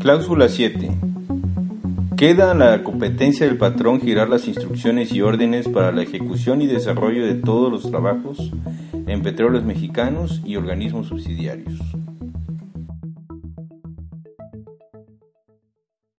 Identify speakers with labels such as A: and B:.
A: Cláusula 7. Queda a la competencia del patrón girar las instrucciones y órdenes para la ejecución y desarrollo de todos los trabajos en petróleos mexicanos y organismos subsidiarios.